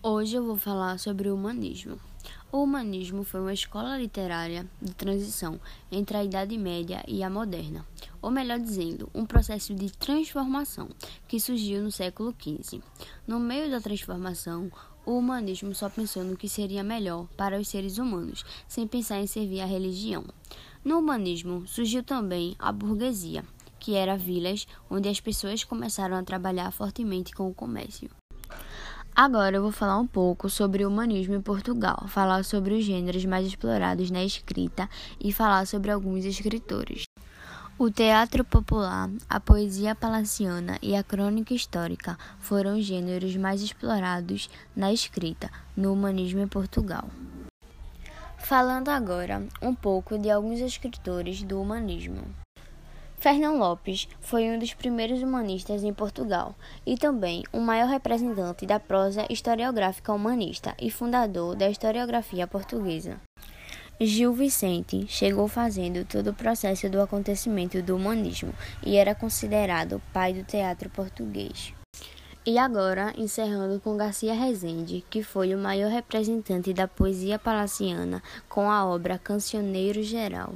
Hoje eu vou falar sobre o humanismo. O humanismo foi uma escola literária de transição entre a Idade Média e a moderna, ou melhor dizendo, um processo de transformação que surgiu no século XV. No meio da transformação, o humanismo só pensou no que seria melhor para os seres humanos, sem pensar em servir a religião. No humanismo surgiu também a burguesia, que era vilas onde as pessoas começaram a trabalhar fortemente com o comércio. Agora eu vou falar um pouco sobre o humanismo em Portugal, falar sobre os gêneros mais explorados na escrita e falar sobre alguns escritores. O teatro popular, a poesia palaciana e a crônica histórica foram os gêneros mais explorados na escrita no humanismo em Portugal. Falando agora um pouco de alguns escritores do humanismo. Fernão Lopes foi um dos primeiros humanistas em Portugal e também o maior representante da prosa historiográfica humanista e fundador da historiografia portuguesa. Gil Vicente chegou fazendo todo o processo do acontecimento do humanismo e era considerado pai do teatro português. E agora, encerrando com Garcia Rezende, que foi o maior representante da poesia palaciana com a obra Cancioneiro Geral.